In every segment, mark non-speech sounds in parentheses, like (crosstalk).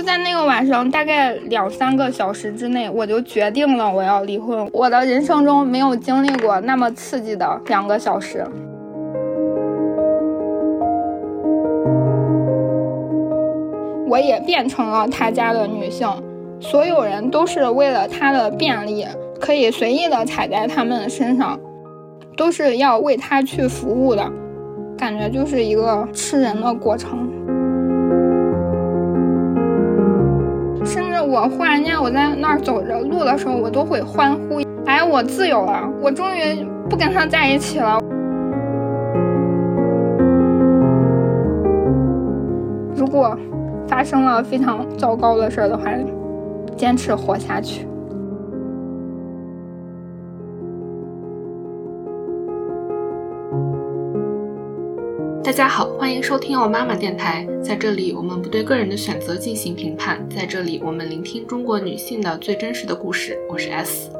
就在那个晚上，大概两三个小时之内，我就决定了我要离婚。我的人生中没有经历过那么刺激的两个小时。我也变成了他家的女性，所有人都是为了他的便利，可以随意的踩在他们的身上，都是要为他去服务的，感觉就是一个吃人的过程。我忽然间我在那儿走着路的时候，我都会欢呼：“哎，我自由了，我终于不跟他在一起了。”如果发生了非常糟糕的事儿的话，坚持活下去。大家好，欢迎收听我妈妈电台。在这里，我们不对个人的选择进行评判。在这里，我们聆听中国女性的最真实的故事。我是 S。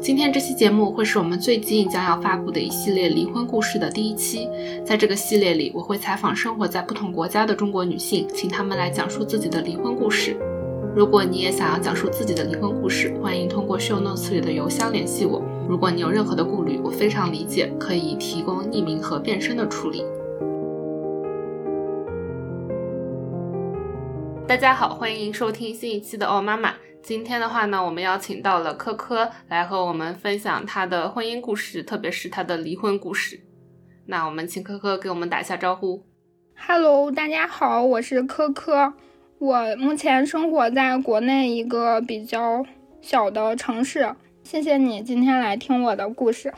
今天这期节目会是我们最近将要发布的一系列离婚故事的第一期。在这个系列里，我会采访生活在不同国家的中国女性，请她们来讲述自己的离婚故事。如果你也想要讲述自己的离婚故事，欢迎通过 show notes 里的邮箱联系我。如果你有任何的顾虑，我非常理解，可以提供匿名和变声的处理。大家好，欢迎收听新一期的哦妈妈。今天的话呢，我们邀请到了科科来和我们分享她的婚姻故事，特别是她的离婚故事。那我们请科科给我们打一下招呼。Hello，大家好，我是科科。我目前生活在国内一个比较小的城市。谢谢你今天来听我的故事。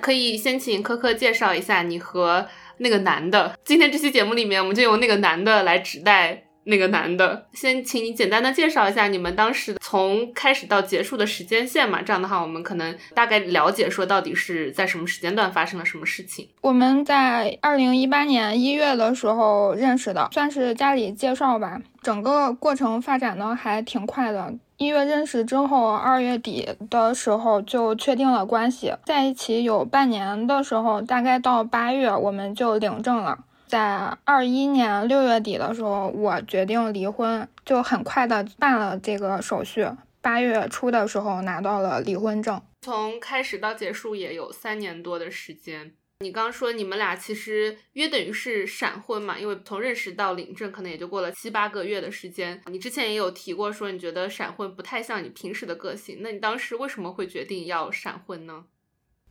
可以先请科科介绍一下你和那个男的。今天这期节目里面，我们就由那个男的来指代。那个男的，先请你简单的介绍一下你们当时从开始到结束的时间线嘛？这样的话，我们可能大概了解说到底是在什么时间段发生了什么事情。我们在二零一八年一月的时候认识的，算是家里介绍吧。整个过程发展的还挺快的。一月认识之后，二月底的时候就确定了关系，在一起有半年的时候，大概到八月我们就领证了。在二一年六月底的时候，我决定离婚，就很快的办了这个手续。八月初的时候拿到了离婚证，从开始到结束也有三年多的时间。你刚说你们俩其实约等于是闪婚嘛？因为从认识到领证可能也就过了七八个月的时间。你之前也有提过说你觉得闪婚不太像你平时的个性，那你当时为什么会决定要闪婚呢？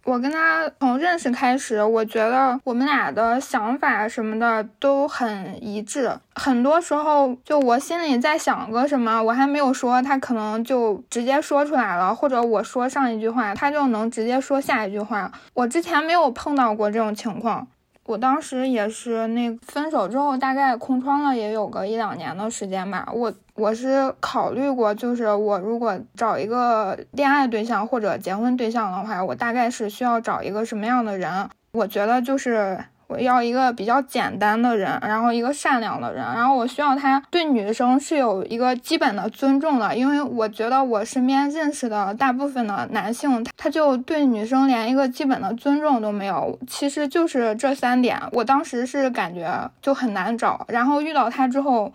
我跟他从认识开始，我觉得我们俩的想法什么的都很一致。很多时候，就我心里在想个什么，我还没有说，他可能就直接说出来了；或者我说上一句话，他就能直接说下一句话。我之前没有碰到过这种情况。我当时也是那分手之后，大概空窗了也有个一两年的时间吧。我我是考虑过，就是我如果找一个恋爱对象或者结婚对象的话，我大概是需要找一个什么样的人？我觉得就是。我要一个比较简单的人，然后一个善良的人，然后我需要他对女生是有一个基本的尊重的，因为我觉得我身边认识的大部分的男性，他就对女生连一个基本的尊重都没有。其实就是这三点，我当时是感觉就很难找，然后遇到他之后，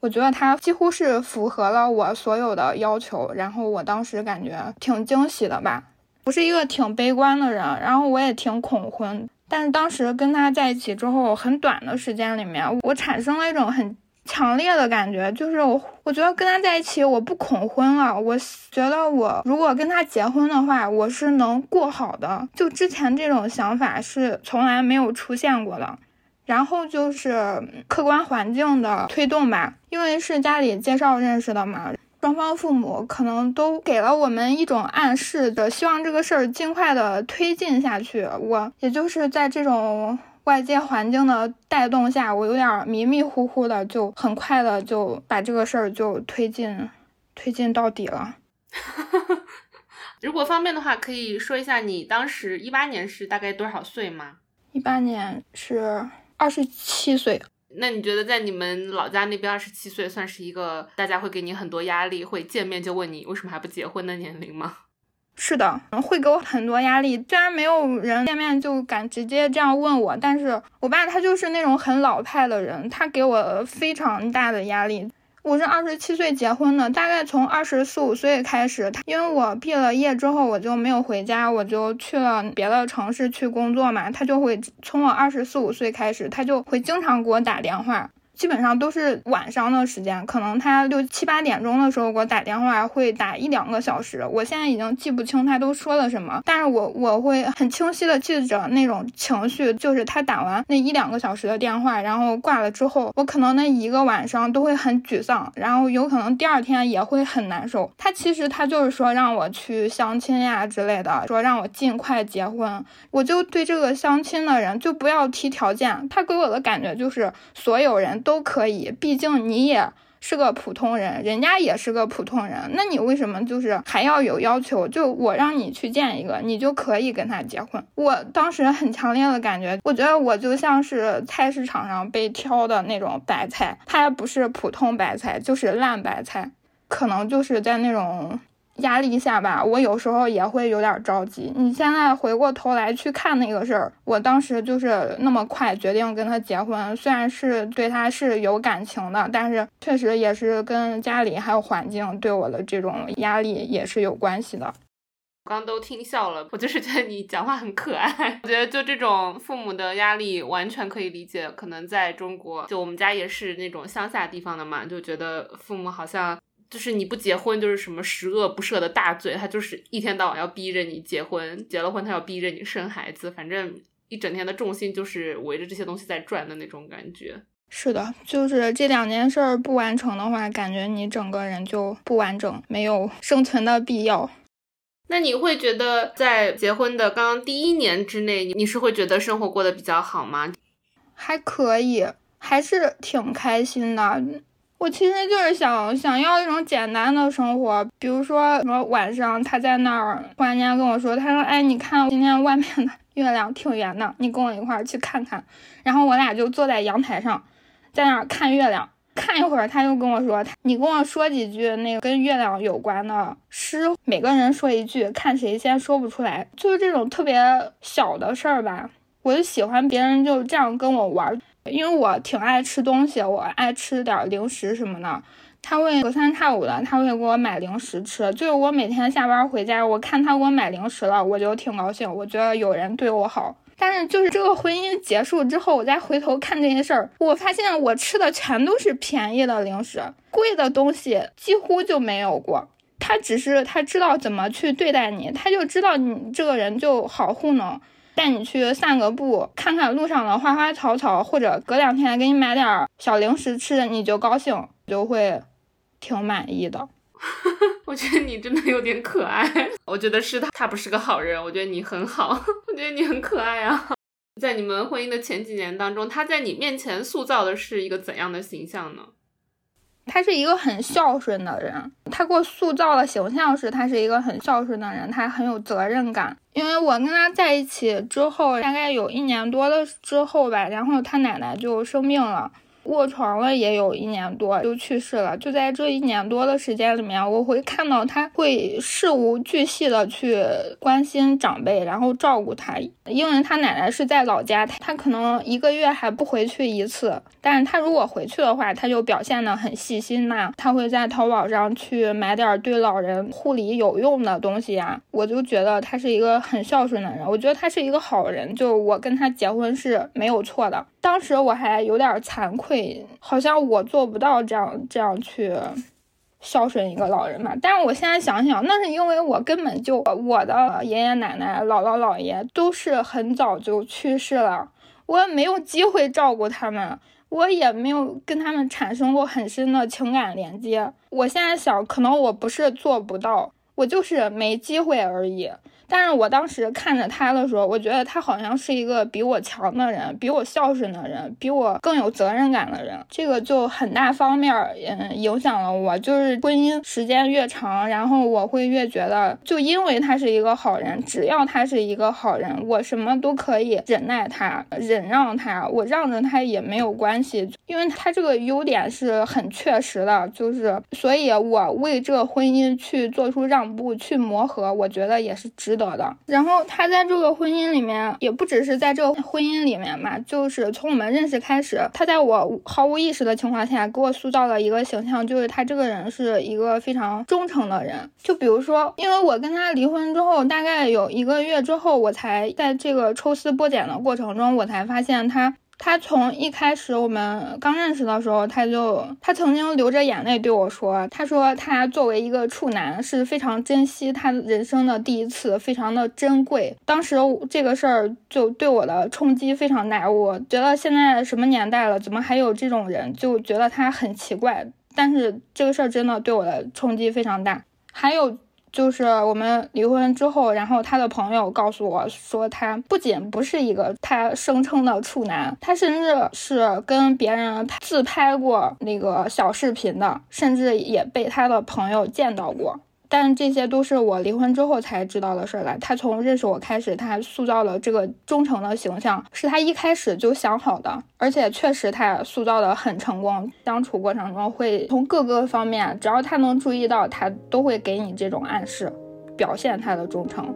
我觉得他几乎是符合了我所有的要求，然后我当时感觉挺惊喜的吧。不是一个挺悲观的人，然后我也挺恐婚。但是当时跟他在一起之后，很短的时间里面，我产生了一种很强烈的感觉，就是我我觉得跟他在一起，我不恐婚了。我觉得我如果跟他结婚的话，我是能过好的。就之前这种想法是从来没有出现过的。然后就是客观环境的推动吧，因为是家里介绍认识的嘛。双方父母可能都给了我们一种暗示的，希望这个事儿尽快的推进下去。我也就是在这种外界环境的带动下，我有点迷迷糊糊的，就很快的就把这个事儿就推进，推进到底了。(laughs) 如果方便的话，可以说一下你当时一八年是大概多少岁吗？一八年是二十七岁。那你觉得在你们老家那边，二十七岁算是一个大家会给你很多压力，会见面就问你为什么还不结婚的年龄吗？(laughs) 是的，会给我很多压力。虽然没有人见面就敢直接这样问我，但是我爸他就是那种很老派的人，他给我非常大的压力。我是二十七岁结婚的，大概从二十四五岁开始，他因为我毕了业之后我就没有回家，我就去了别的城市去工作嘛，他就会从我二十四五岁开始，他就会经常给我打电话。基本上都是晚上的时间，可能他六七八点钟的时候给我打电话，会打一两个小时。我现在已经记不清他都说了什么，但是我我会很清晰的记着那种情绪，就是他打完那一两个小时的电话，然后挂了之后，我可能那一个晚上都会很沮丧，然后有可能第二天也会很难受。他其实他就是说让我去相亲呀之类的，说让我尽快结婚。我就对这个相亲的人就不要提条件，他给我的感觉就是所有人。都可以，毕竟你也是个普通人，人家也是个普通人，那你为什么就是还要有要求？就我让你去见一个，你就可以跟他结婚？我当时很强烈的感觉，我觉得我就像是菜市场上被挑的那种白菜，它还不是普通白菜，就是烂白菜，可能就是在那种。压力下吧，我有时候也会有点着急。你现在回过头来去看那个事儿，我当时就是那么快决定跟他结婚，虽然是对他是有感情的，但是确实也是跟家里还有环境对我的这种压力也是有关系的。刚都听笑了，我就是觉得你讲话很可爱。我觉得就这种父母的压力完全可以理解，可能在中国，就我们家也是那种乡下地方的嘛，就觉得父母好像。就是你不结婚就是什么十恶不赦的大罪，他就是一天到晚要逼着你结婚，结了婚他要逼着你生孩子，反正一整天的重心就是围着这些东西在转的那种感觉。是的，就是这两件事儿不完成的话，感觉你整个人就不完整，没有生存的必要。那你会觉得在结婚的刚刚第一年之内，你是会觉得生活过得比较好吗？还可以，还是挺开心的。我其实就是想想要一种简单的生活，比如说什么晚上他在那儿突然间跟我说，他说，哎，你看今天外面的月亮挺圆的，你跟我一块儿去看看。然后我俩就坐在阳台上，在那儿看月亮，看一会儿他又跟我说，他你跟我说几句那个跟月亮有关的诗，每个人说一句，看谁先说不出来，就是这种特别小的事儿吧。我就喜欢别人就这样跟我玩。因为我挺爱吃东西，我爱吃点零食什么的。他会隔三差五的，他会给我买零食吃。就是我每天下班回家，我看他给我买零食了，我就挺高兴。我觉得有人对我好。但是就是这个婚姻结束之后，我再回头看这些事儿，我发现我吃的全都是便宜的零食，贵的东西几乎就没有过。他只是他知道怎么去对待你，他就知道你这个人就好糊弄。带你去散个步，看看路上的花花草草，或者隔两天给你买点小零食吃，你就高兴，就会挺满意的。(laughs) 我觉得你真的有点可爱。我觉得是他，他不是个好人。我觉得你很好，我觉得你很可爱啊。在你们婚姻的前几年当中，他在你面前塑造的是一个怎样的形象呢？他是一个很孝顺的人，他给我塑造的形象是他是一个很孝顺的人，他很有责任感。因为我跟他在一起之后，大概有一年多了之后吧，然后他奶奶就生病了。卧床了也有一年多，就去世了。就在这一年多的时间里面，我会看到他会事无巨细的去关心长辈，然后照顾他。因为他奶奶是在老家，他可能一个月还不回去一次。但是他如果回去的话，他就表现的很细心呐。他会在淘宝上去买点对老人护理有用的东西呀。我就觉得他是一个很孝顺的人，我觉得他是一个好人。就我跟他结婚是没有错的。当时我还有点惭愧，好像我做不到这样这样去孝顺一个老人嘛。但是我现在想想，那是因为我根本就我的爷爷奶奶、姥姥姥爷都是很早就去世了，我也没有机会照顾他们，我也没有跟他们产生过很深的情感连接。我现在想，可能我不是做不到，我就是没机会而已。但是我当时看着他的时候，我觉得他好像是一个比我强的人，比我孝顺的人，比我更有责任感的人。这个就很大方面嗯影响了我。就是婚姻时间越长，然后我会越觉得，就因为他是一个好人，只要他是一个好人，我什么都可以忍耐他，忍让他，我让着他也没有关系，因为他这个优点是很确实的。就是所以，我为这个婚姻去做出让步，去磨合，我觉得也是值。值得的。然后他在这个婚姻里面，也不只是在这个婚姻里面嘛，就是从我们认识开始，他在我毫无意识的情况下给我塑造了一个形象，就是他这个人是一个非常忠诚的人。就比如说，因为我跟他离婚之后，大概有一个月之后，我才在这个抽丝剥茧的过程中，我才发现他。他从一开始我们刚认识的时候，他就他曾经流着眼泪对我说：“他说他作为一个处男是非常珍惜他人生的第一次，非常的珍贵。”当时这个事儿就对我的冲击非常大，我觉得现在什么年代了，怎么还有这种人？就觉得他很奇怪。但是这个事儿真的对我的冲击非常大。还有。就是我们离婚之后，然后他的朋友告诉我说，他不仅不是一个他声称的处男，他甚至是跟别人自拍过那个小视频的，甚至也被他的朋友见到过。但这些都是我离婚之后才知道的事儿了。他从认识我开始，他塑造了这个忠诚的形象，是他一开始就想好的，而且确实他塑造的很成功。相处过程中会从各个方面，只要他能注意到，他都会给你这种暗示，表现他的忠诚。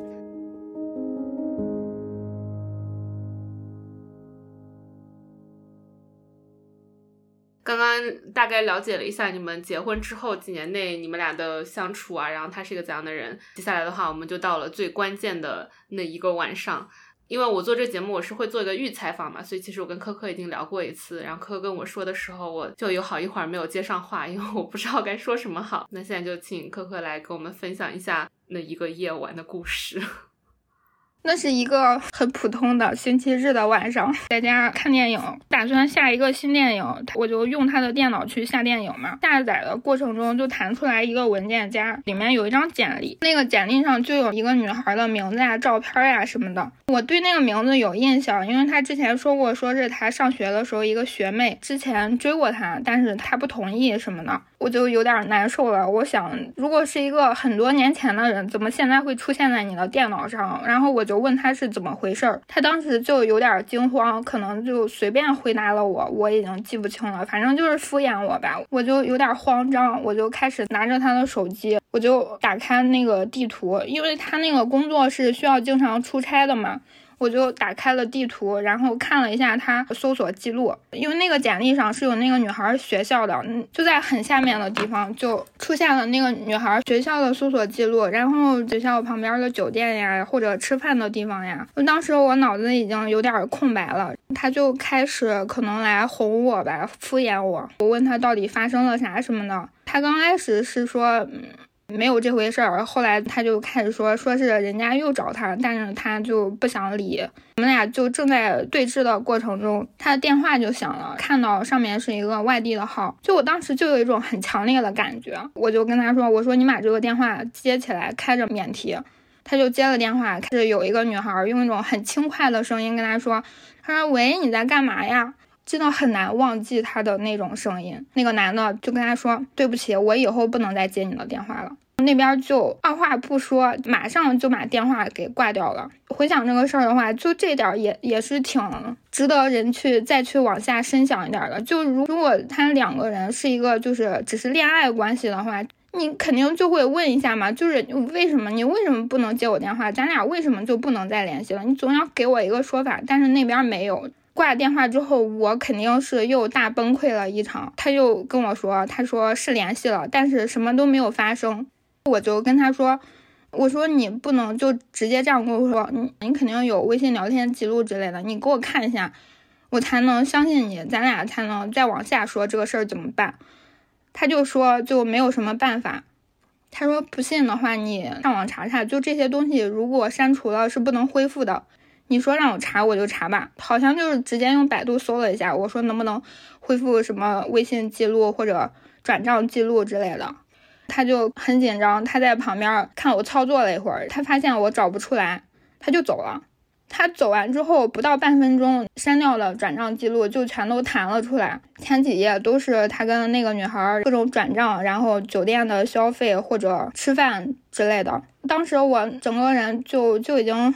刚刚大概了解了一下你们结婚之后几年内你们俩的相处啊，然后他是一个怎样的人。接下来的话，我们就到了最关键的那一个晚上，因为我做这节目我是会做一个预采访嘛，所以其实我跟科科已经聊过一次，然后科科跟我说的时候，我就有好一会儿没有接上话，因为我不知道该说什么好。那现在就请科科来跟我们分享一下那一个夜晚的故事。那是一个很普通的星期日的晚上，在家看电影，打算下一个新电影，我就用他的电脑去下电影嘛。下载的过程中就弹出来一个文件夹，里面有一张简历，那个简历上就有一个女孩的名字呀、照片呀什么的。我对那个名字有印象，因为他之前说过，说是他上学的时候一个学妹之前追过他，但是他不同意什么的。我就有点难受了。我想，如果是一个很多年前的人，怎么现在会出现在你的电脑上？然后我就问他是怎么回事儿，他当时就有点惊慌，可能就随便回答了我，我已经记不清了，反正就是敷衍我吧。我就有点慌张，我就开始拿着他的手机，我就打开那个地图，因为他那个工作是需要经常出差的嘛。我就打开了地图，然后看了一下他搜索记录，因为那个简历上是有那个女孩学校的，嗯，就在很下面的地方就出现了那个女孩学校的搜索记录，然后学校旁边的酒店呀，或者吃饭的地方呀。当时我脑子已经有点空白了，他就开始可能来哄我吧，敷衍我。我问他到底发生了啥什么的，他刚开始是说，嗯。没有这回事儿，后来他就开始说，说是人家又找他，但是他就不想理。我们俩就正在对峙的过程中，他的电话就响了，看到上面是一个外地的号，就我当时就有一种很强烈的感觉，我就跟他说，我说你把这个电话接起来，开着免提。他就接了电话，是有一个女孩用一种很轻快的声音跟他说，他说喂，你在干嘛呀？真的很难忘记他的那种声音。那个男的就跟他说：“对不起，我以后不能再接你的电话了。”那边就二话不说，马上就把电话给挂掉了。回想这个事儿的话，就这点也也是挺值得人去再去往下深想一点的。就如如果他两个人是一个就是只是恋爱关系的话，你肯定就会问一下嘛，就是为什么你为什么不能接我电话？咱俩为什么就不能再联系了？你总要给我一个说法。但是那边没有。挂电话之后，我肯定是又大崩溃了一场。他就跟我说，他说是联系了，但是什么都没有发生。我就跟他说，我说你不能就直接这样跟我说，你你肯定有微信聊天记录之类的，你给我看一下，我才能相信你，咱俩才能再往下说这个事儿怎么办。他就说就没有什么办法。他说不信的话，你上网查查，就这些东西如果删除了是不能恢复的。你说让我查我就查吧，好像就是直接用百度搜了一下。我说能不能恢复什么微信记录或者转账记录之类的，他就很紧张。他在旁边看我操作了一会儿，他发现我找不出来，他就走了。他走完之后不到半分钟，删掉了转账记录就全都弹了出来。前几页都是他跟那个女孩各种转账，然后酒店的消费或者吃饭之类的。当时我整个人就就已经。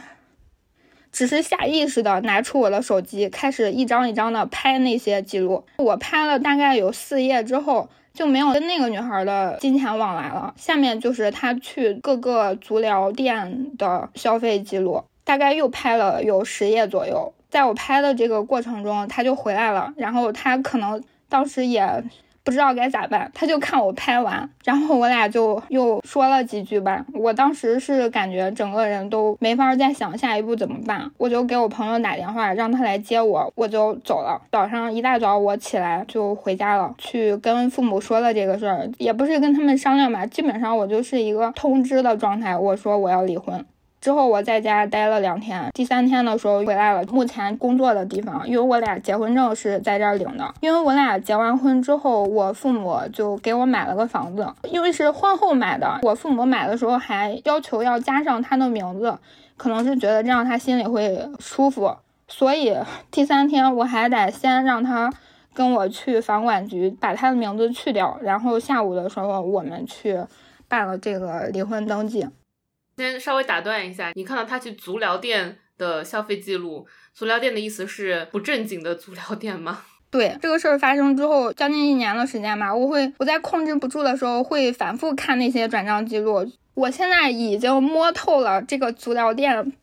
只是下意识的拿出我的手机，开始一张一张的拍那些记录。我拍了大概有四页之后，就没有跟那个女孩的金钱往来了。下面就是他去各个足疗店的消费记录，大概又拍了有十页左右。在我拍的这个过程中，他就回来了，然后他可能当时也。不知道该咋办，他就看我拍完，然后我俩就又说了几句吧。我当时是感觉整个人都没法再想下一步怎么办，我就给我朋友打电话，让他来接我，我就走了。早上一大早我起来就回家了，去跟父母说了这个事儿，也不是跟他们商量吧，基本上我就是一个通知的状态，我说我要离婚。之后我在家待了两天，第三天的时候回来了。目前工作的地方，因为我俩结婚证是在这儿领的。因为我俩结完婚之后，我父母就给我买了个房子，因为是婚后买的。我父母买的时候还要求要加上他的名字，可能是觉得这样他心里会舒服。所以第三天我还得先让他跟我去房管局把他的名字去掉，然后下午的时候我们去办了这个离婚登记。先稍微打断一下，你看到他去足疗店的消费记录，足疗店的意思是不正经的足疗店吗？(laughs) 对，这个事儿发生之后，将近一年的时间吧，我会我在控制不住的时候会反复看那些转账记录。我现在已经摸透了这个足疗店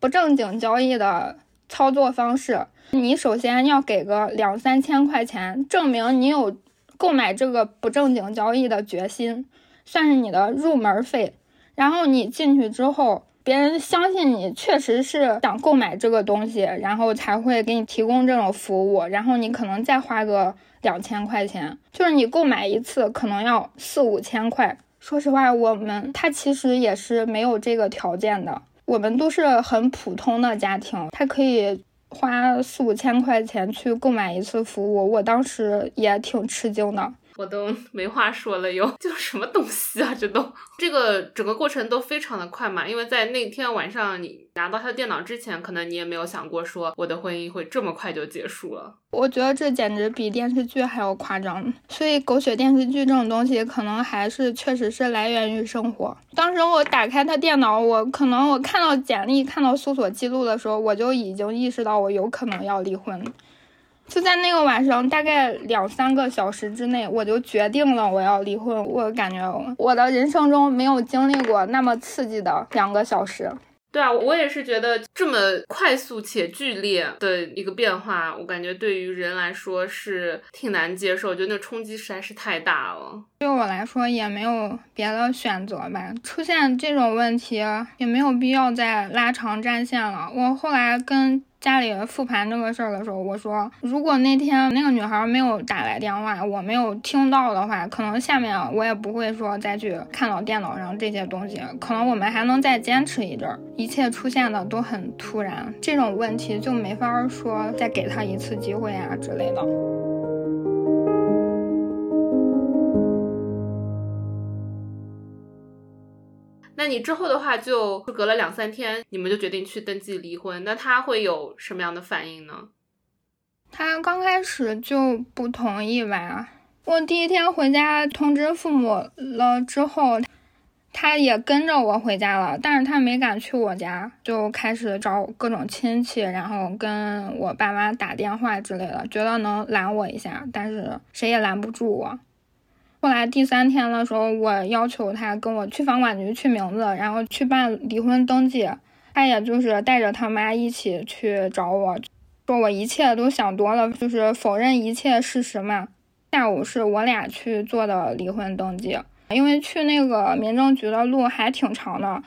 不正经交易的操作方式。你首先要给个两三千块钱，证明你有购买这个不正经交易的决心，算是你的入门费。然后你进去之后，别人相信你确实是想购买这个东西，然后才会给你提供这种服务。然后你可能再花个两千块钱，就是你购买一次可能要四五千块。说实话，我们他其实也是没有这个条件的，我们都是很普通的家庭，他可以花四五千块钱去购买一次服务，我当时也挺吃惊的。我都 (laughs) 没话说了，又 (laughs) 就什么东西啊？这都这个整个过程都非常的快嘛，因为在那天晚上你拿到他的电脑之前，可能你也没有想过说我的婚姻会这么快就结束了。我觉得这简直比电视剧还要夸张，所以狗血电视剧这种东西可能还是确实是来源于生活。当时我打开他电脑，我可能我看到简历、看到搜索记录的时候，我就已经意识到我有可能要离婚。就在那个晚上，大概两三个小时之内，我就决定了我要离婚。我感觉我的人生中没有经历过那么刺激的两个小时。对啊，我也是觉得这么快速且剧烈的一个变化，我感觉对于人来说是挺难接受，就那冲击实在是太大了。对我来说也没有别的选择吧，出现这种问题也没有必要再拉长战线了。我后来跟。家里复盘这个事儿的时候，我说，如果那天那个女孩没有打来电话，我没有听到的话，可能下面我也不会说再去看到电脑上这些东西，可能我们还能再坚持一阵儿。一切出现的都很突然，这种问题就没法说再给他一次机会啊之类的。那你之后的话，就隔了两三天，你们就决定去登记离婚。那他会有什么样的反应呢？他刚开始就不同意吧。我第一天回家通知父母了之后，他也跟着我回家了，但是他没敢去我家，就开始找各种亲戚，然后跟我爸妈打电话之类的，觉得能拦我一下，但是谁也拦不住我。后来第三天的时候，我要求他跟我去房管局去名字，然后去办离婚登记。他也就是带着他妈一起去找我，说我一切都想多了，就是否认一切事实嘛。下午是我俩去做的离婚登记，因为去那个民政局的路还挺长的，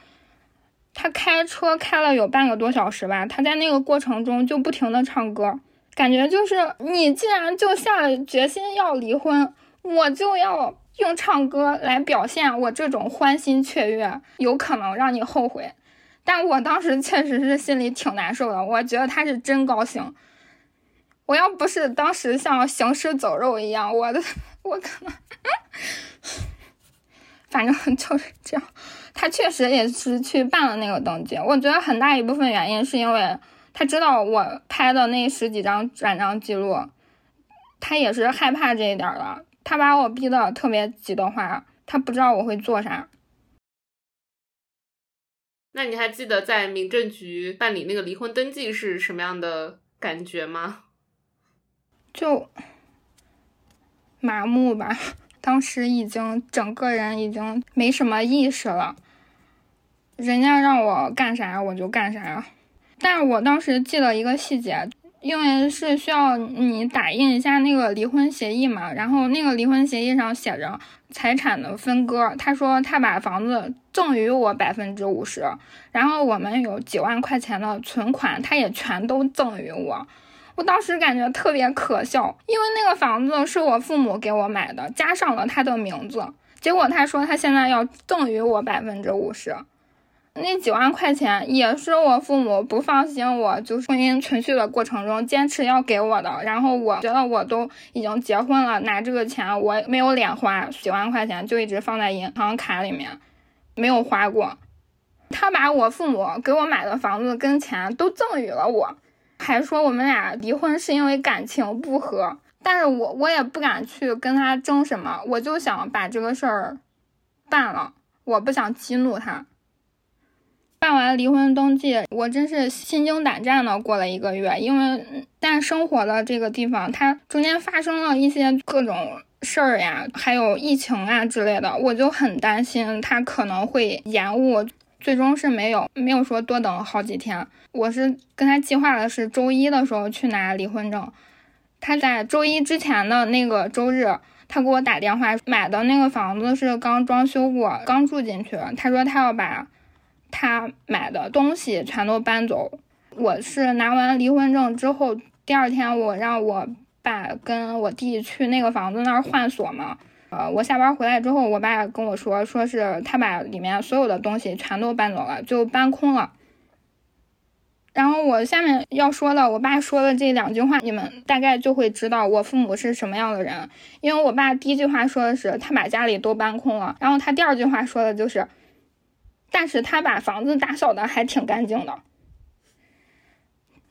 他开车开了有半个多小时吧。他在那个过程中就不停的唱歌，感觉就是你既然就下决心要离婚。我就要用唱歌来表现我这种欢欣雀跃，有可能让你后悔。但我当时确实是心里挺难受的，我觉得他是真高兴。我要不是当时像行尸走肉一样，我的 (laughs) 我可能，反正 (laughs) 就是这样。他确实也是去办了那个登记，我觉得很大一部分原因是因为他知道我拍的那十几张转账记录，他也是害怕这一点的。他把我逼得特别急的话，他不知道我会做啥。那你还记得在民政局办理那个离婚登记是什么样的感觉吗？就麻木吧，当时已经整个人已经没什么意识了，人家让我干啥我就干啥。但是我当时记得一个细节，因为是需要你打印一下那个离婚协议嘛，然后那个离婚协议上写着财产的分割。他说他把房子赠予我百分之五十，然后我们有几万块钱的存款，他也全都赠予我。我当时感觉特别可笑，因为那个房子是我父母给我买的，加上了他的名字。结果他说他现在要赠予我百分之五十，那几万块钱也是我父母不放心我，就是婚姻存续的过程中坚持要给我的。然后我觉得我都已经结婚了，拿这个钱我没有脸花，几万块钱就一直放在银行卡里面，没有花过。他把我父母给我买的房子跟钱都赠予了我。还说我们俩离婚是因为感情不和，但是我我也不敢去跟他争什么，我就想把这个事儿办了，我不想激怒他。办完离婚登记，我真是心惊胆战的过了一个月，因为但生活的这个地方，它中间发生了一些各种事儿呀，还有疫情啊之类的，我就很担心它可能会延误。最终是没有没有说多等好几天，我是跟他计划的是周一的时候去拿离婚证，他在周一之前的那个周日，他给我打电话，买的那个房子是刚装修过，刚住进去，他说他要把他买的东西全都搬走。我是拿完离婚证之后，第二天我让我爸跟我弟去那个房子那儿换锁嘛。呃，我下班回来之后，我爸跟我说，说是他把里面所有的东西全都搬走了，就搬空了。然后我下面要说的，我爸说的这两句话，你们大概就会知道我父母是什么样的人。因为我爸第一句话说的是他把家里都搬空了，然后他第二句话说的就是，但是他把房子打扫的还挺干净的。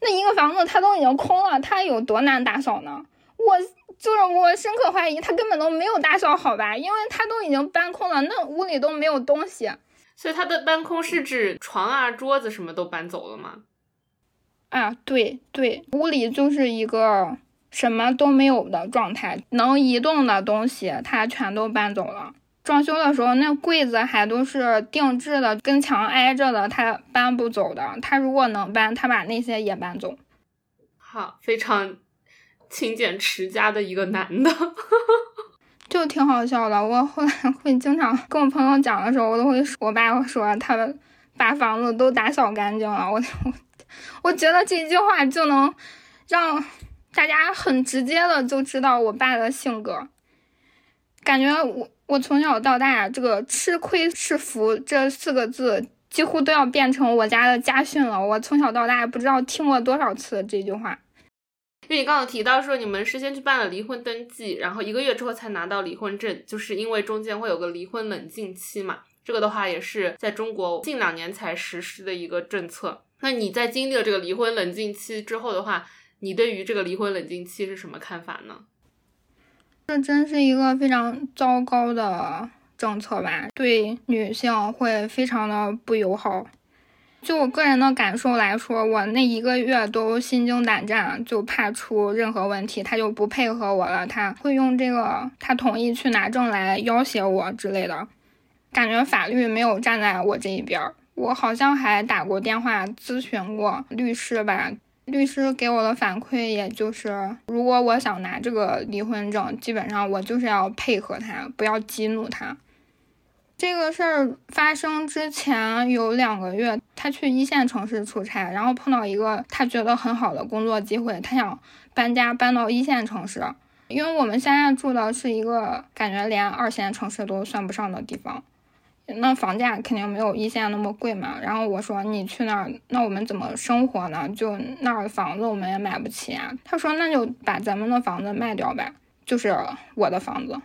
那一个房子他都已经空了，他有多难打扫呢？我。就是我深刻怀疑他根本都没有打扫好吧，因为他都已经搬空了，那屋里都没有东西。所以他的搬空是指床啊、桌子什么都搬走了吗？啊，对对，屋里就是一个什么都没有的状态，能移动的东西他全都搬走了。装修的时候那柜子还都是定制的，跟墙挨着的，他搬不走的。他如果能搬，他把那些也搬走。好，非常。勤俭持家的一个男的，(laughs) 就挺好笑的。我后来会经常跟我朋友讲的时候，我都会说，我爸会说他们把房子都打扫干净了。我我 (laughs) 我觉得这句话就能让大家很直接的就知道我爸的性格。感觉我我从小到大，这个“吃亏是福”这四个字几乎都要变成我家的家训了。我从小到大不知道听过多少次这句话。因为你刚刚提到说你们是先去办了离婚登记，然后一个月之后才拿到离婚证，就是因为中间会有个离婚冷静期嘛。这个的话也是在中国近两年才实施的一个政策。那你在经历了这个离婚冷静期之后的话，你对于这个离婚冷静期是什么看法呢？这真是一个非常糟糕的政策吧，对女性会非常的不友好。就我个人的感受来说，我那一个月都心惊胆战，就怕出任何问题，他就不配合我了，他会用这个他同意去拿证来要挟我之类的，感觉法律没有站在我这一边。我好像还打过电话咨询过律师吧，律师给我的反馈也就是，如果我想拿这个离婚证，基本上我就是要配合他，不要激怒他。这个事儿发生之前有两个月，他去一线城市出差，然后碰到一个他觉得很好的工作机会，他想搬家搬到一线城市。因为我们现在住的是一个感觉连二线城市都算不上的地方，那房价肯定没有一线那么贵嘛。然后我说你去那儿，那我们怎么生活呢？就那儿的房子我们也买不起啊。他说那就把咱们的房子卖掉呗，就是我的房子。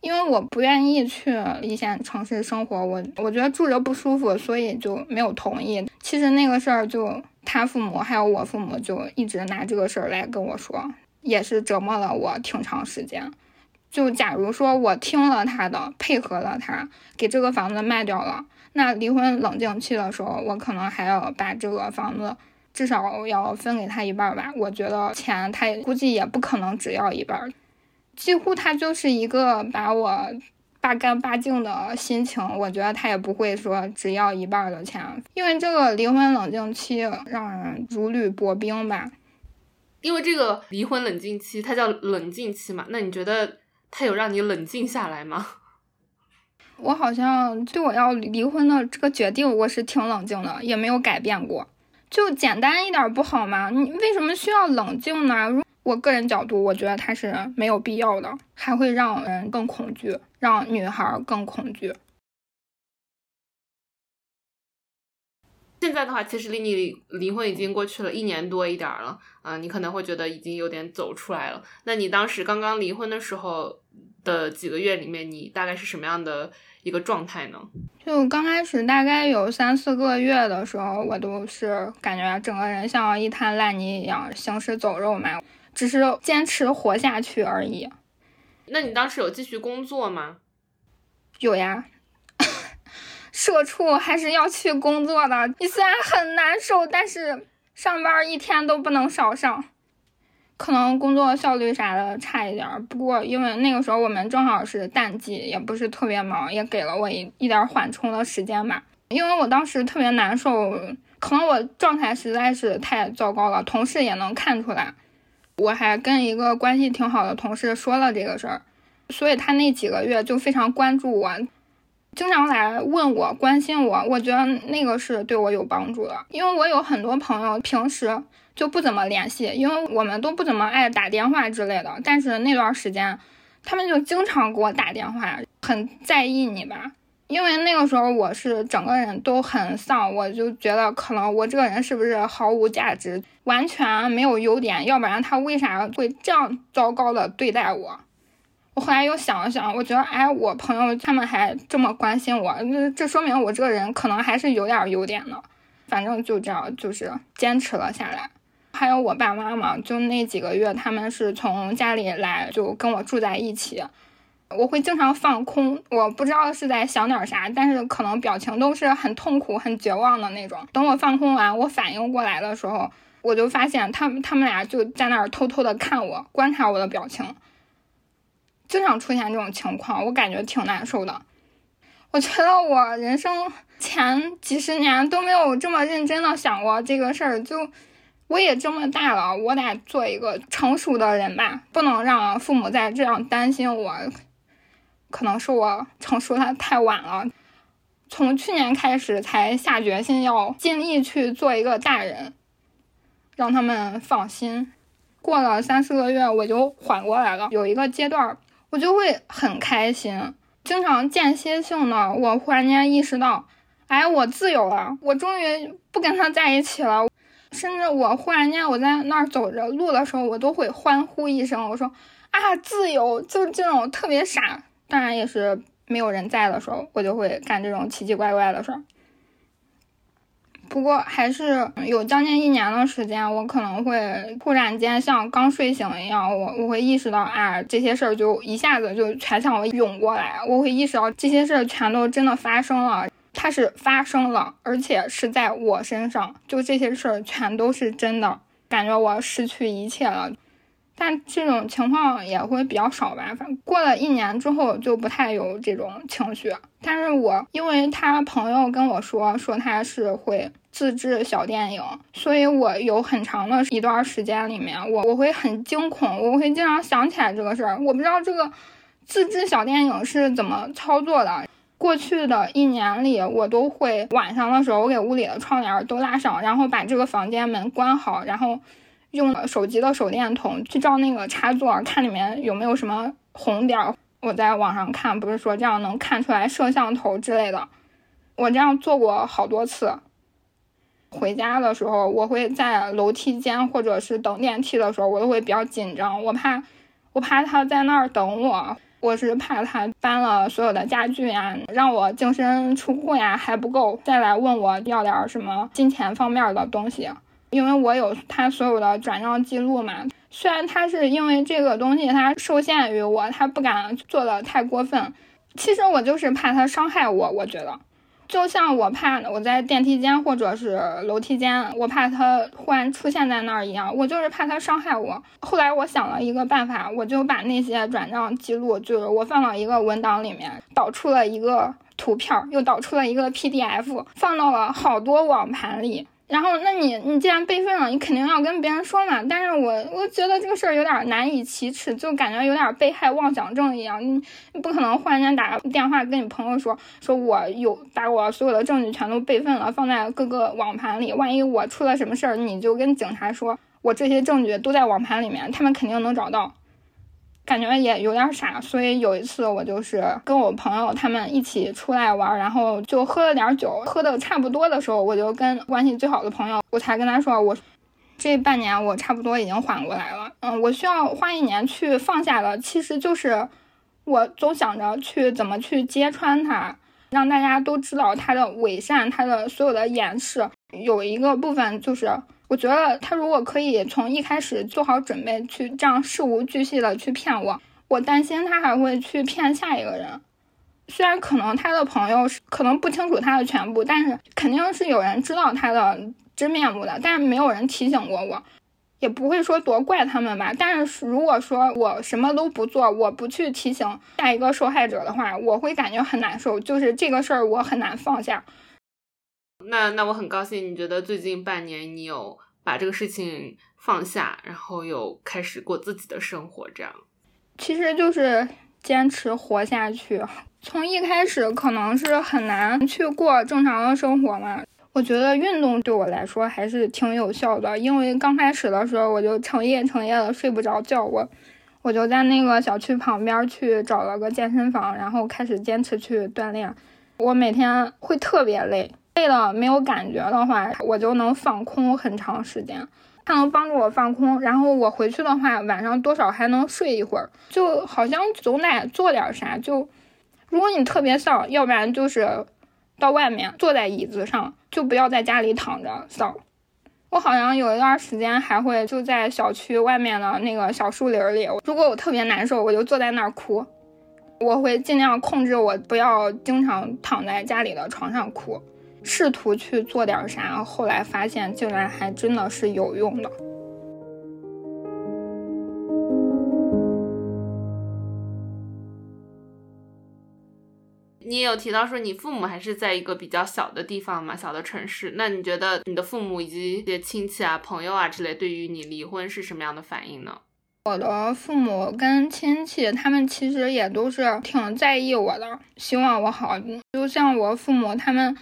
因为我不愿意去一线城市生活，我我觉得住着不舒服，所以就没有同意。其实那个事儿，就他父母还有我父母就一直拿这个事儿来跟我说，也是折磨了我挺长时间。就假如说我听了他的，配合了他，给这个房子卖掉了，那离婚冷静期的时候，我可能还要把这个房子至少要分给他一半吧。我觉得钱他估计也不可能只要一半。几乎他就是一个把我扒干扒净的心情。我觉得他也不会说只要一半的钱，因为这个离婚冷静期让人如履薄冰吧。因为这个离婚冷静期，它叫冷静期嘛？那你觉得他有让你冷静下来吗？(laughs) 我好像对我要离婚的这个决定，我是挺冷静的，也没有改变过。就简单一点不好吗？你为什么需要冷静呢？我个人角度，我觉得他是没有必要的，还会让人更恐惧，让女孩更恐惧。现在的话，其实离你离婚已经过去了一年多一点了，嗯，你可能会觉得已经有点走出来了。那你当时刚刚离婚的时候的几个月里面，你大概是什么样的一个状态呢？就刚开始大概有三四个月的时候，我都是感觉整个人像一滩烂泥一样，行尸走肉嘛，只是坚持活下去而已。那你当时有继续工作吗？有呀。社畜还是要去工作的，你虽然很难受，但是上班一天都不能少上，可能工作效率啥的差一点。不过因为那个时候我们正好是淡季，也不是特别忙，也给了我一一点缓冲的时间吧。因为我当时特别难受，可能我状态实在是太糟糕了，同事也能看出来。我还跟一个关系挺好的同事说了这个事儿，所以他那几个月就非常关注我。经常来问我、关心我，我觉得那个是对我有帮助的。因为我有很多朋友平时就不怎么联系，因为我们都不怎么爱打电话之类的。但是那段时间，他们就经常给我打电话，很在意你吧。因为那个时候我是整个人都很丧，我就觉得可能我这个人是不是毫无价值，完全没有优点，要不然他为啥会这样糟糕的对待我？我后来又想了想，我觉得，哎，我朋友他们还这么关心我，这这说明我这个人可能还是有点优点的。反正就这样，就是坚持了下来。还有我爸妈嘛，就那几个月，他们是从家里来，就跟我住在一起。我会经常放空，我不知道是在想点啥，但是可能表情都是很痛苦、很绝望的那种。等我放空完，我反应过来的时候，我就发现他们他们俩就在那儿偷偷的看我，观察我的表情。经常出现这种情况，我感觉挺难受的。我觉得我人生前几十年都没有这么认真的想过这个事儿。就我也这么大了，我得做一个成熟的人吧，不能让父母再这样担心我。可能是我成熟的太晚了，从去年开始才下决心要尽力去做一个大人，让他们放心。过了三四个月，我就缓过来了。有一个阶段。我就会很开心，经常间歇性的，我忽然间意识到，哎，我自由了，我终于不跟他在一起了。甚至我忽然间我在那儿走着路的时候，我都会欢呼一声，我说啊，自由！就这种特别傻，当然也是没有人在的时候，我就会干这种奇奇怪怪的事儿。不过还是有将近一年的时间，我可能会突然间像刚睡醒一样，我我会意识到啊，这些事儿就一下子就全向我涌过来，我会意识到这些事儿全都真的发生了，它是发生了，而且是在我身上，就这些事儿全都是真的，感觉我失去一切了。但这种情况也会比较少吧，反正过了一年之后就不太有这种情绪。但是我因为他朋友跟我说，说他是会自制小电影，所以我有很长的一段时间里面，我我会很惊恐，我会经常想起来这个事儿。我不知道这个自制小电影是怎么操作的。过去的一年里，我都会晚上的时候，我给屋里的窗帘都拉上，然后把这个房间门关好，然后。用手机的手电筒去照那个插座，看里面有没有什么红点。我在网上看，不是说这样能看出来摄像头之类的。我这样做过好多次。回家的时候，我会在楼梯间或者是等电梯的时候，我都会比较紧张，我怕我怕他在那儿等我，我是怕他搬了所有的家具呀，让我净身出户呀还不够，再来问我要点什么金钱方面的东西。因为我有他所有的转账记录嘛，虽然他是因为这个东西他受限于我，他不敢做的太过分。其实我就是怕他伤害我，我觉得，就像我怕我在电梯间或者是楼梯间，我怕他忽然出现在那儿一样，我就是怕他伤害我。后来我想了一个办法，我就把那些转账记录，就是我放到一个文档里面，导出了一个图片，又导出了一个 PDF，放到了好多网盘里。然后，那你你既然备份了，你肯定要跟别人说嘛。但是我我觉得这个事儿有点难以启齿，就感觉有点被害妄想症一样。你你不可能忽然间打个电话跟你朋友说，说我有把我所有的证据全都备份了，放在各个网盘里。万一我出了什么事儿，你就跟警察说我这些证据都在网盘里面，他们肯定能找到。感觉也有点傻，所以有一次我就是跟我朋友他们一起出来玩，然后就喝了点酒，喝的差不多的时候，我就跟关系最好的朋友，我才跟他说，我这半年我差不多已经缓过来了，嗯，我需要花一年去放下的，其实就是我总想着去怎么去揭穿他，让大家都知道他的伪善，他的所有的掩饰，有一个部分就是。我觉得他如果可以从一开始做好准备，去这样事无巨细的去骗我，我担心他还会去骗下一个人。虽然可能他的朋友是可能不清楚他的全部，但是肯定是有人知道他的真面目的，但是没有人提醒过我，也不会说多怪他们吧。但是如果说我什么都不做，我不去提醒下一个受害者的话，我会感觉很难受，就是这个事儿我很难放下。那那我很高兴，你觉得最近半年你有把这个事情放下，然后有开始过自己的生活，这样，其实就是坚持活下去。从一开始可能是很难去过正常的生活嘛，我觉得运动对我来说还是挺有效的，因为刚开始的时候我就成夜成夜的睡不着觉，我我就在那个小区旁边去找了个健身房，然后开始坚持去锻炼。我每天会特别累。累了没有感觉的话，我就能放空很长时间，它能帮助我放空。然后我回去的话，晚上多少还能睡一会儿，就好像总得做点啥。就如果你特别丧，要不然就是到外面坐在椅子上，就不要在家里躺着丧。我好像有一段时间还会就在小区外面的那个小树林里，如果我特别难受，我就坐在那儿哭。我会尽量控制我不要经常躺在家里的床上哭。试图去做点啥，后来发现竟然还真的是有用的。你也有提到说你父母还是在一个比较小的地方嘛，小的城市。那你觉得你的父母以及一些亲戚啊、朋友啊之类，对于你离婚是什么样的反应呢？我的父母跟亲戚，他们其实也都是挺在意我的，希望我好。就像我父母他们。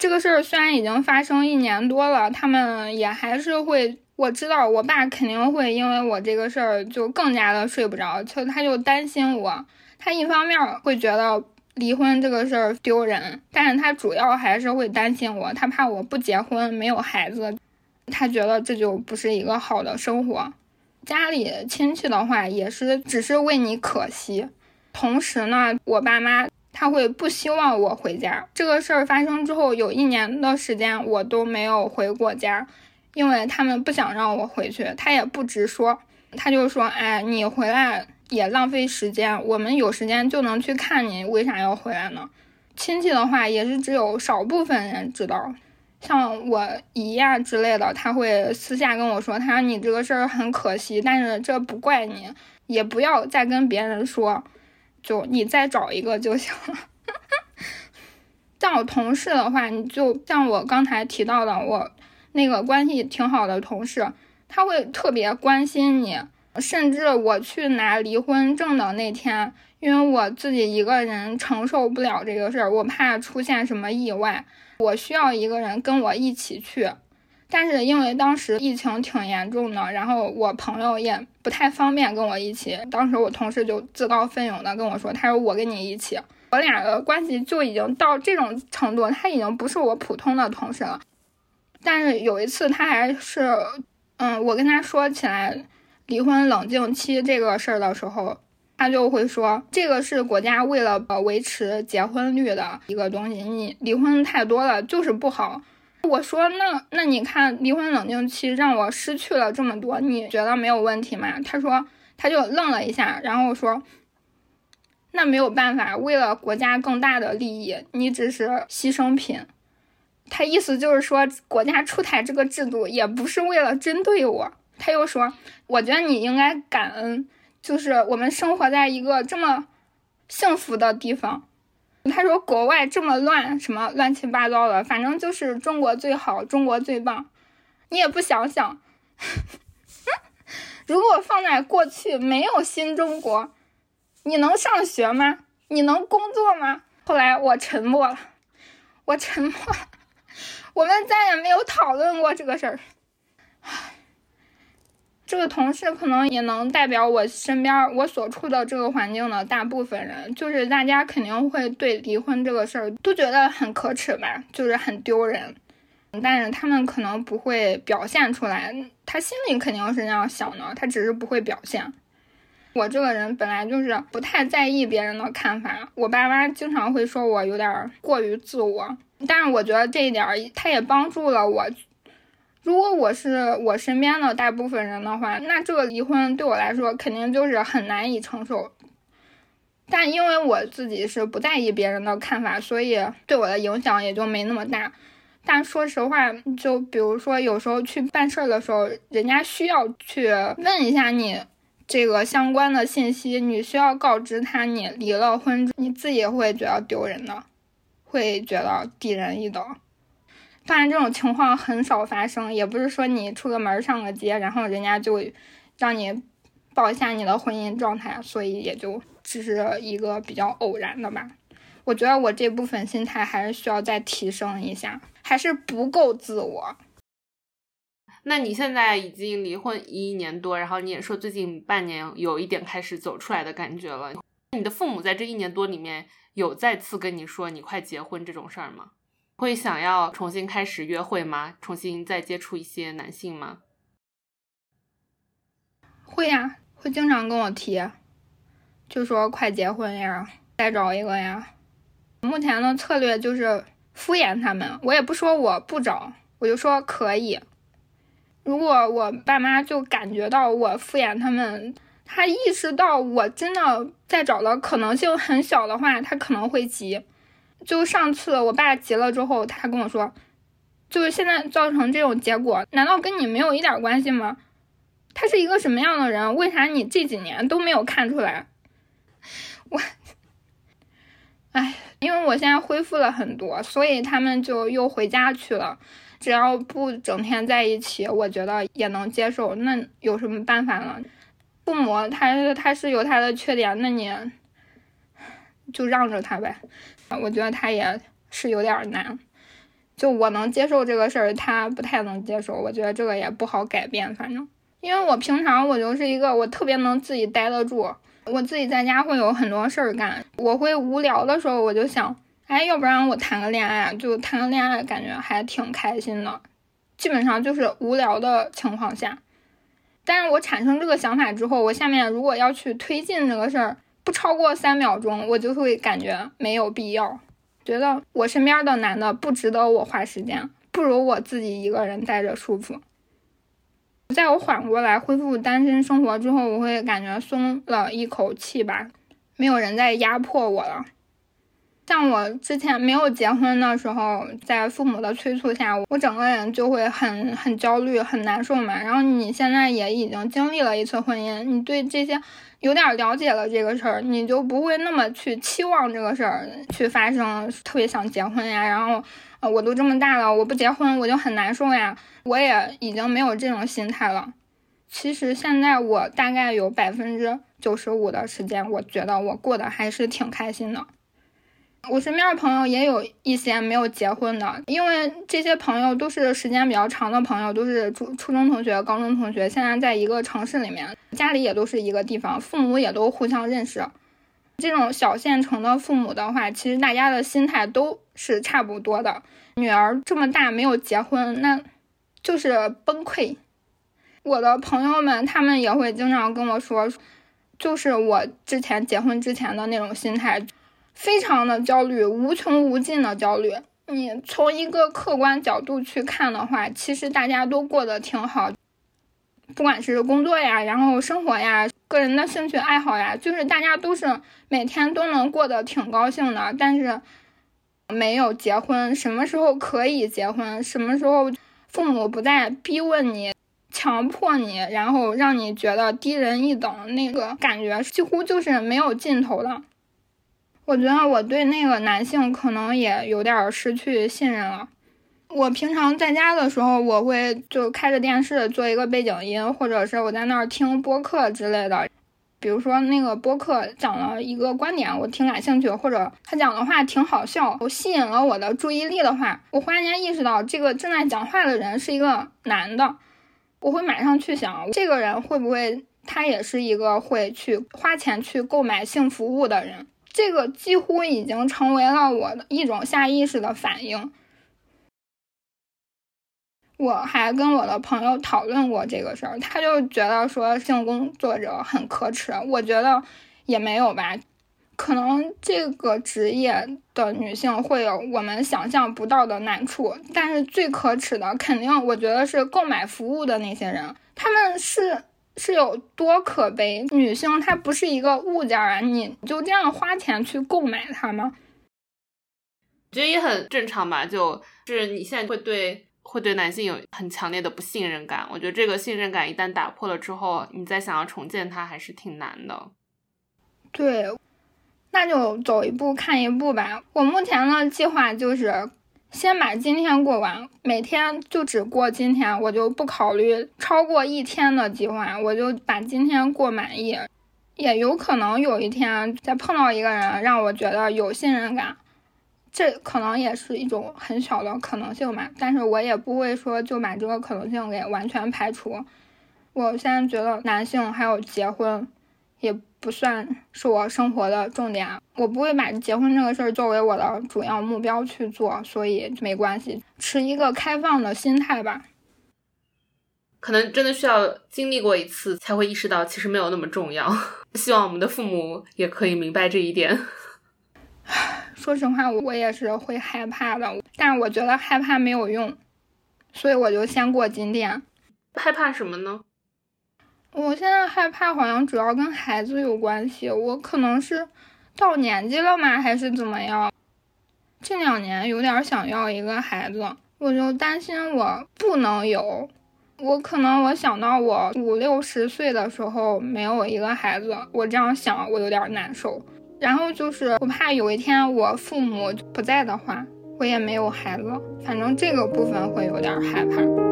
这个事儿虽然已经发生一年多了，他们也还是会。我知道我爸肯定会因为我这个事儿就更加的睡不着，就他就担心我。他一方面会觉得离婚这个事儿丢人，但是他主要还是会担心我，他怕我不结婚没有孩子，他觉得这就不是一个好的生活。家里亲戚的话也是只是为你可惜，同时呢，我爸妈。他会不希望我回家。这个事儿发生之后，有一年的时间我都没有回过家，因为他们不想让我回去。他也不直说，他就说：“哎，你回来也浪费时间，我们有时间就能去看你，为啥要回来呢？”亲戚的话也是只有少部分人知道，像我姨呀之类的，他会私下跟我说：“他说你这个事儿很可惜，但是这不怪你，也不要再跟别人说。”就你再找一个就行了。像我同事的话，你就像我刚才提到的，我那个关系挺好的同事，他会特别关心你。甚至我去拿离婚证的那天，因为我自己一个人承受不了这个事儿，我怕出现什么意外，我需要一个人跟我一起去。但是因为当时疫情挺严重的，然后我朋友也不太方便跟我一起。当时我同事就自告奋勇的跟我说：“他说我跟你一起。”我俩的关系就已经到这种程度，他已经不是我普通的同事了。但是有一次他还是，嗯，我跟他说起来离婚冷静期这个事儿的时候，他就会说：“这个是国家为了维持结婚率的一个东西，你离婚太多了就是不好。”我说那那你看离婚冷静期让我失去了这么多，你觉得没有问题吗？他说他就愣了一下，然后说，那没有办法，为了国家更大的利益，你只是牺牲品。他意思就是说，国家出台这个制度也不是为了针对我。他又说，我觉得你应该感恩，就是我们生活在一个这么幸福的地方。他说国外这么乱，什么乱七八糟的，反正就是中国最好，中国最棒。你也不想想，(laughs) 如果放在过去，没有新中国。你能上学吗？你能工作吗？后来我沉默了，我沉默了，(laughs) 我们再也没有讨论过这个事儿。这个同事可能也能代表我身边我所处的这个环境的大部分人，就是大家肯定会对离婚这个事儿都觉得很可耻吧，就是很丢人，但是他们可能不会表现出来，他心里肯定是那样想的，他只是不会表现。我这个人本来就是不太在意别人的看法，我爸妈经常会说我有点过于自我，但是我觉得这一点儿他也帮助了我。如果我是我身边的大部分人的话，那这个离婚对我来说肯定就是很难以承受。但因为我自己是不在意别人的看法，所以对我的影响也就没那么大。但说实话，就比如说有时候去办事儿的时候，人家需要去问一下你。这个相关的信息，你需要告知他你离了婚，你自己会觉得丢人的，会觉得低人一等。当然，这种情况很少发生，也不是说你出个门上个街，然后人家就让你报一下你的婚姻状态，所以也就只是一个比较偶然的吧。我觉得我这部分心态还是需要再提升一下，还是不够自我。那你现在已经离婚一年多，然后你也说最近半年有一点开始走出来的感觉了。你的父母在这一年多里面有再次跟你说你快结婚这种事儿吗？会想要重新开始约会吗？重新再接触一些男性吗？会呀，会经常跟我提，就说快结婚呀，再找一个呀。目前的策略就是敷衍他们，我也不说我不找，我就说可以。如果我爸妈就感觉到我敷衍他们，他意识到我真的再找的可能性很小的话，他可能会急。就上次我爸急了之后，他跟我说，就是现在造成这种结果，难道跟你没有一点关系吗？他是一个什么样的人？为啥你这几年都没有看出来？(laughs) 我，哎，因为我现在恢复了很多，所以他们就又回家去了。只要不整天在一起，我觉得也能接受。那有什么办法呢？父母他他是有他的缺点，那你就让着他呗。我觉得他也是有点难。就我能接受这个事儿，他不太能接受。我觉得这个也不好改变。反正，因为我平常我就是一个我特别能自己待得住，我自己在家会有很多事儿干。我会无聊的时候，我就想。哎，要不然我谈个恋爱，就谈个恋爱，感觉还挺开心的。基本上就是无聊的情况下，但是我产生这个想法之后，我下面如果要去推进这个事儿，不超过三秒钟，我就会感觉没有必要，觉得我身边的男的不值得我花时间，不如我自己一个人待着舒服。在我缓过来恢复单身生活之后，我会感觉松了一口气吧，没有人在压迫我了。像我之前没有结婚的时候，在父母的催促下，我整个人就会很很焦虑、很难受嘛。然后你现在也已经经历了一次婚姻，你对这些有点了解了这个事儿，你就不会那么去期望这个事儿去发生，特别想结婚呀。然后，呃，我都这么大了，我不结婚我就很难受呀。我也已经没有这种心态了。其实现在我大概有百分之九十五的时间，我觉得我过得还是挺开心的。我身边的朋友也有一些没有结婚的，因为这些朋友都是时间比较长的朋友，都是初初中同学、高中同学，现在在一个城市里面，家里也都是一个地方，父母也都互相认识。这种小县城的父母的话，其实大家的心态都是差不多的。女儿这么大没有结婚，那就是崩溃。我的朋友们，他们也会经常跟我说，就是我之前结婚之前的那种心态。非常的焦虑，无穷无尽的焦虑。你从一个客观角度去看的话，其实大家都过得挺好。不管是工作呀，然后生活呀，个人的兴趣爱好呀，就是大家都是每天都能过得挺高兴的，但是没有结婚，什么时候可以结婚，什么时候父母不再逼问你、强迫你，然后让你觉得低人一等，那个感觉几乎就是没有尽头的。我觉得我对那个男性可能也有点失去信任了。我平常在家的时候，我会就开着电视做一个背景音，或者是我在那儿听播客之类的。比如说那个播客讲了一个观点，我挺感兴趣，或者他讲的话挺好笑，我吸引了我的注意力的话，我忽然间意识到这个正在讲话的人是一个男的，我会马上去想，这个人会不会他也是一个会去花钱去购买性服务的人？这个几乎已经成为了我的一种下意识的反应。我还跟我的朋友讨论过这个事儿，他就觉得说性工作者很可耻，我觉得也没有吧，可能这个职业的女性会有我们想象不到的难处，但是最可耻的肯定我觉得是购买服务的那些人，他们是是有多可悲？女性她不是一个物件啊，你就这样花钱去购买它吗？我觉得也很正常吧，就是你现在会对。会对男性有很强烈的不信任感，我觉得这个信任感一旦打破了之后，你再想要重建它还是挺难的。对，那就走一步看一步吧。我目前的计划就是先把今天过完，每天就只过今天，我就不考虑超过一天的计划，我就把今天过满意。也有可能有一天再碰到一个人，让我觉得有信任感。这可能也是一种很小的可能性吧，但是我也不会说就把这个可能性给完全排除。我现在觉得男性还有结婚，也不算是我生活的重点，我不会把结婚这个事儿作为我的主要目标去做，所以没关系，持一个开放的心态吧。可能真的需要经历过一次，才会意识到其实没有那么重要。(laughs) 希望我们的父母也可以明白这一点。(sighs) 说实话，我也是会害怕的，但是我觉得害怕没有用，所以我就先过今天。害怕什么呢？我现在害怕好像主要跟孩子有关系，我可能是到年纪了吗，还是怎么样？这两年有点想要一个孩子，我就担心我不能有。我可能我想到我五六十岁的时候没有一个孩子，我这样想我有点难受。然后就是我怕有一天我父母不在的话，我也没有孩子，反正这个部分会有点害怕。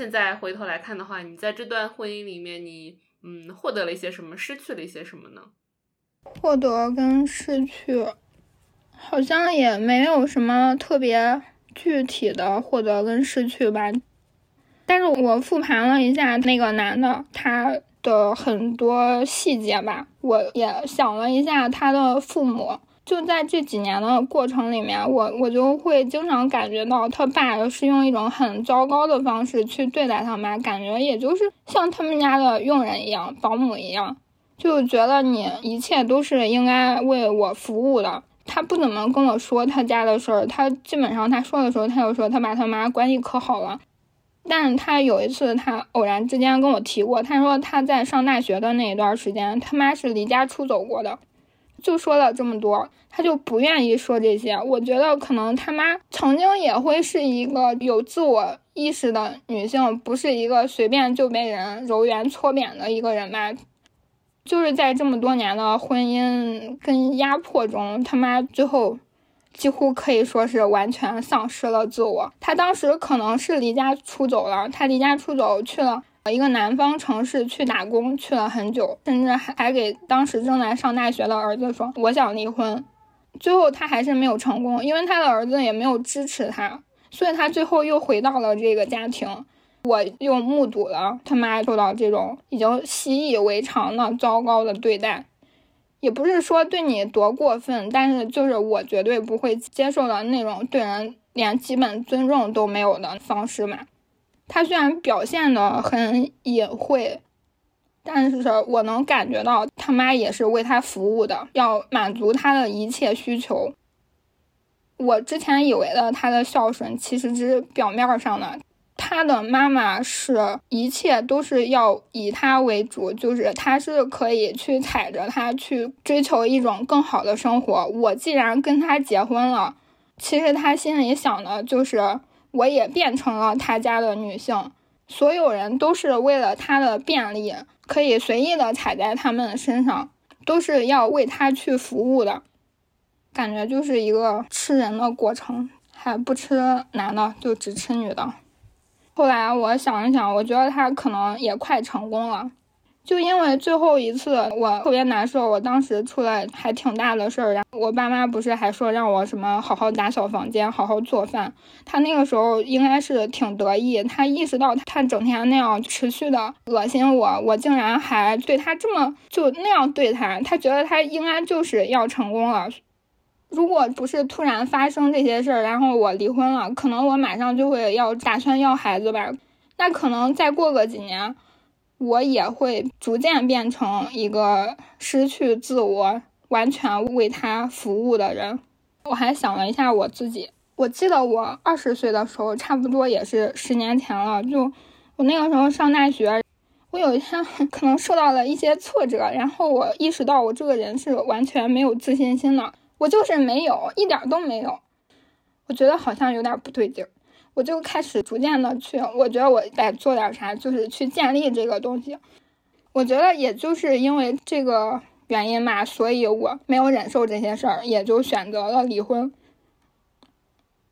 现在回头来看的话，你在这段婚姻里面，你嗯获得了一些什么，失去了一些什么呢？获得跟失去，好像也没有什么特别具体的获得跟失去吧。但是我复盘了一下那个男的，他的很多细节吧，我也想了一下他的父母，就在这几年的过程里面，我我就会经常感觉到他爸是用一种很糟糕的方式去对待他妈，感觉也就是像他们家的佣人一样，保姆一样，就觉得你一切都是应该为我服务的。他不怎么跟我说他家的事儿，他基本上他说的时候，他就说他爸他妈关系可好了。但他有一次，他偶然之间跟我提过，他说他在上大学的那一段时间，他妈是离家出走过的，就说了这么多，他就不愿意说这些。我觉得可能他妈曾经也会是一个有自我意识的女性，不是一个随便就被人揉圆搓扁的一个人吧。就是在这么多年的婚姻跟压迫中，他妈最后。几乎可以说是完全丧失了自我。他当时可能是离家出走了，他离家出走去了一个南方城市去打工，去了很久，甚至还还给当时正在上大学的儿子说：“我想离婚。”最后他还是没有成功，因为他的儿子也没有支持他，所以他最后又回到了这个家庭。我又目睹了他妈受到这种已经习以为常的糟糕的对待。也不是说对你多过分，但是就是我绝对不会接受的那种对人连基本尊重都没有的方式嘛。他虽然表现的很隐晦，但是我能感觉到他妈也是为他服务的，要满足他的一切需求。我之前以为的他的孝顺，其实只是表面上的。他的妈妈是一切都是要以他为主，就是他是可以去踩着他去追求一种更好的生活。我既然跟他结婚了，其实他心里想的就是我也变成了他家的女性，所有人都是为了他的便利，可以随意的踩在他们身上，都是要为他去服务的，感觉就是一个吃人的过程，还不吃男的就只吃女的。后来我想了想，我觉得他可能也快成功了，就因为最后一次我特别难受，我当时出来还挺大的事儿，然后我爸妈不是还说让我什么好好打扫房间，好好做饭。他那个时候应该是挺得意，他意识到他整天那样持续的恶心我，我竟然还对他这么就那样对他，他觉得他应该就是要成功了。如果不是突然发生这些事儿，然后我离婚了，可能我马上就会要打算要孩子吧。那可能再过个几年，我也会逐渐变成一个失去自我、完全为他服务的人。我还想了一下我自己，我记得我二十岁的时候，差不多也是十年前了。就我那个时候上大学，我有一天 (laughs) 可能受到了一些挫折，然后我意识到我这个人是完全没有自信心的。我就是没有，一点都没有。我觉得好像有点不对劲儿，我就开始逐渐的去，我觉得我得做点啥，就是去建立这个东西。我觉得也就是因为这个原因嘛，所以我没有忍受这些事儿，也就选择了离婚。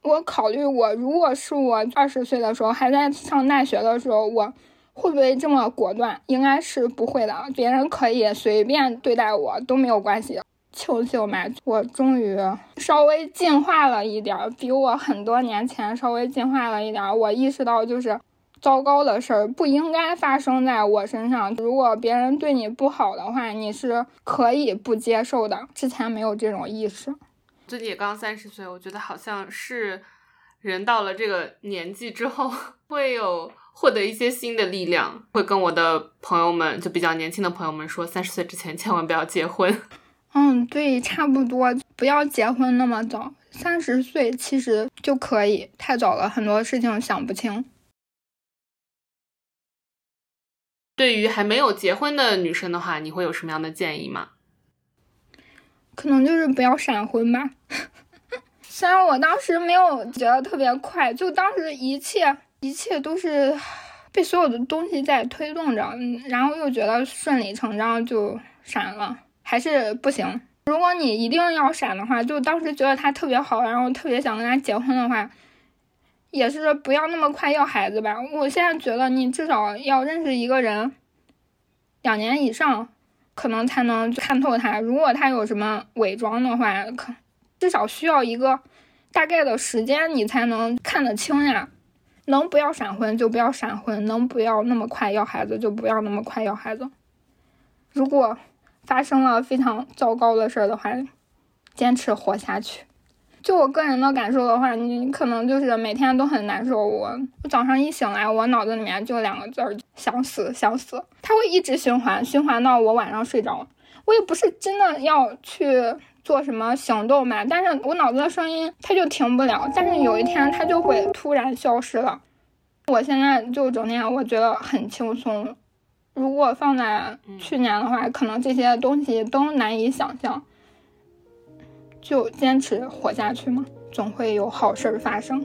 我考虑我如果是我二十岁的时候还在上大学的时候，我会不会这么果断？应该是不会的，别人可以随便对待我都没有关系。求求嘛！我终于稍微进化了一点，比我很多年前稍微进化了一点。我意识到，就是糟糕的事儿不应该发生在我身上。如果别人对你不好的话，你是可以不接受的。之前没有这种意识。最近也刚三十岁，我觉得好像是人到了这个年纪之后，会有获得一些新的力量。会跟我的朋友们，就比较年轻的朋友们说，三十岁之前千万不要结婚。嗯，对，差不多，不要结婚那么早，三十岁其实就可以，太早了，很多事情想不清。对于还没有结婚的女生的话，你会有什么样的建议吗？可能就是不要闪婚吧。(laughs) 虽然我当时没有觉得特别快，就当时一切一切都是被所有的东西在推动着，然后又觉得顺理成章就闪了。还是不行。如果你一定要闪的话，就当时觉得他特别好，然后特别想跟他结婚的话，也是不要那么快要孩子吧。我现在觉得你至少要认识一个人两年以上，可能才能看透他。如果他有什么伪装的话，可至少需要一个大概的时间，你才能看得清呀。能不要闪婚就不要闪婚，能不要那么快要孩子就不要那么快要孩子。如果。发生了非常糟糕的事儿的话，坚持活下去。就我个人的感受的话，你可能就是每天都很难受。我我早上一醒来，我脑子里面就两个字儿：想死，想死。它会一直循环，循环到我晚上睡着。我也不是真的要去做什么行动吧，但是我脑子的声音它就停不了。但是有一天它就会突然消失了。我现在就整天我觉得很轻松。如果放在去年的话，可能这些东西都难以想象。就坚持活下去嘛，总会有好事儿发生。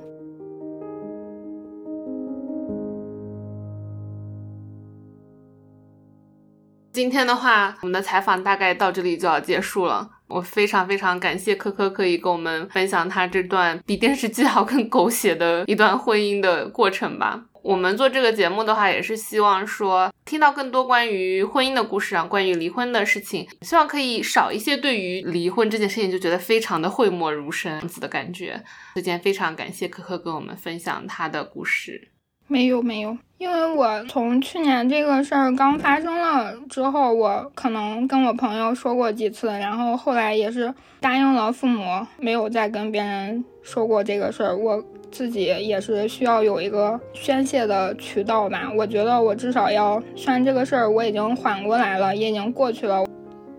今天的话，我们的采访大概到这里就要结束了。我非常非常感谢科科可以跟我们分享他这段比电视剧还更狗血的一段婚姻的过程吧。我们做这个节目的话，也是希望说听到更多关于婚姻的故事啊，关于离婚的事情，希望可以少一些对于离婚这件事情就觉得非常的讳莫如深子的感觉。这件非常感谢可可跟我们分享他的故事。没有没有，因为我从去年这个事儿刚发生了之后，我可能跟我朋友说过几次，然后后来也是答应了父母，没有再跟别人说过这个事儿。我。自己也是需要有一个宣泄的渠道吧。我觉得我至少要，虽然这个事儿我已经缓过来了，也已经过去了。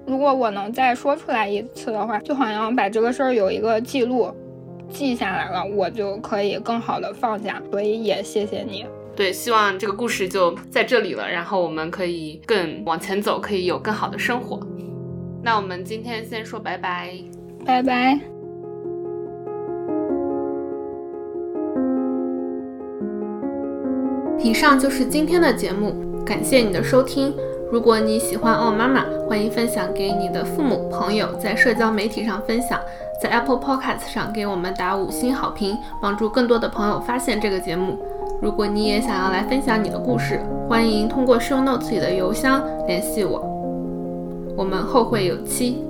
如果我能再说出来一次的话，就好像把这个事儿有一个记录，记下来了，我就可以更好的放下。所以也谢谢你。对，希望这个故事就在这里了，然后我们可以更往前走，可以有更好的生活。那我们今天先说拜拜，拜拜。以上就是今天的节目，感谢你的收听。如果你喜欢奥妈妈，欢迎分享给你的父母、朋友，在社交媒体上分享，在 Apple Podcast 上给我们打五星好评，帮助更多的朋友发现这个节目。如果你也想要来分享你的故事，欢迎通过 Show Notes 里的邮箱联系我。我们后会有期。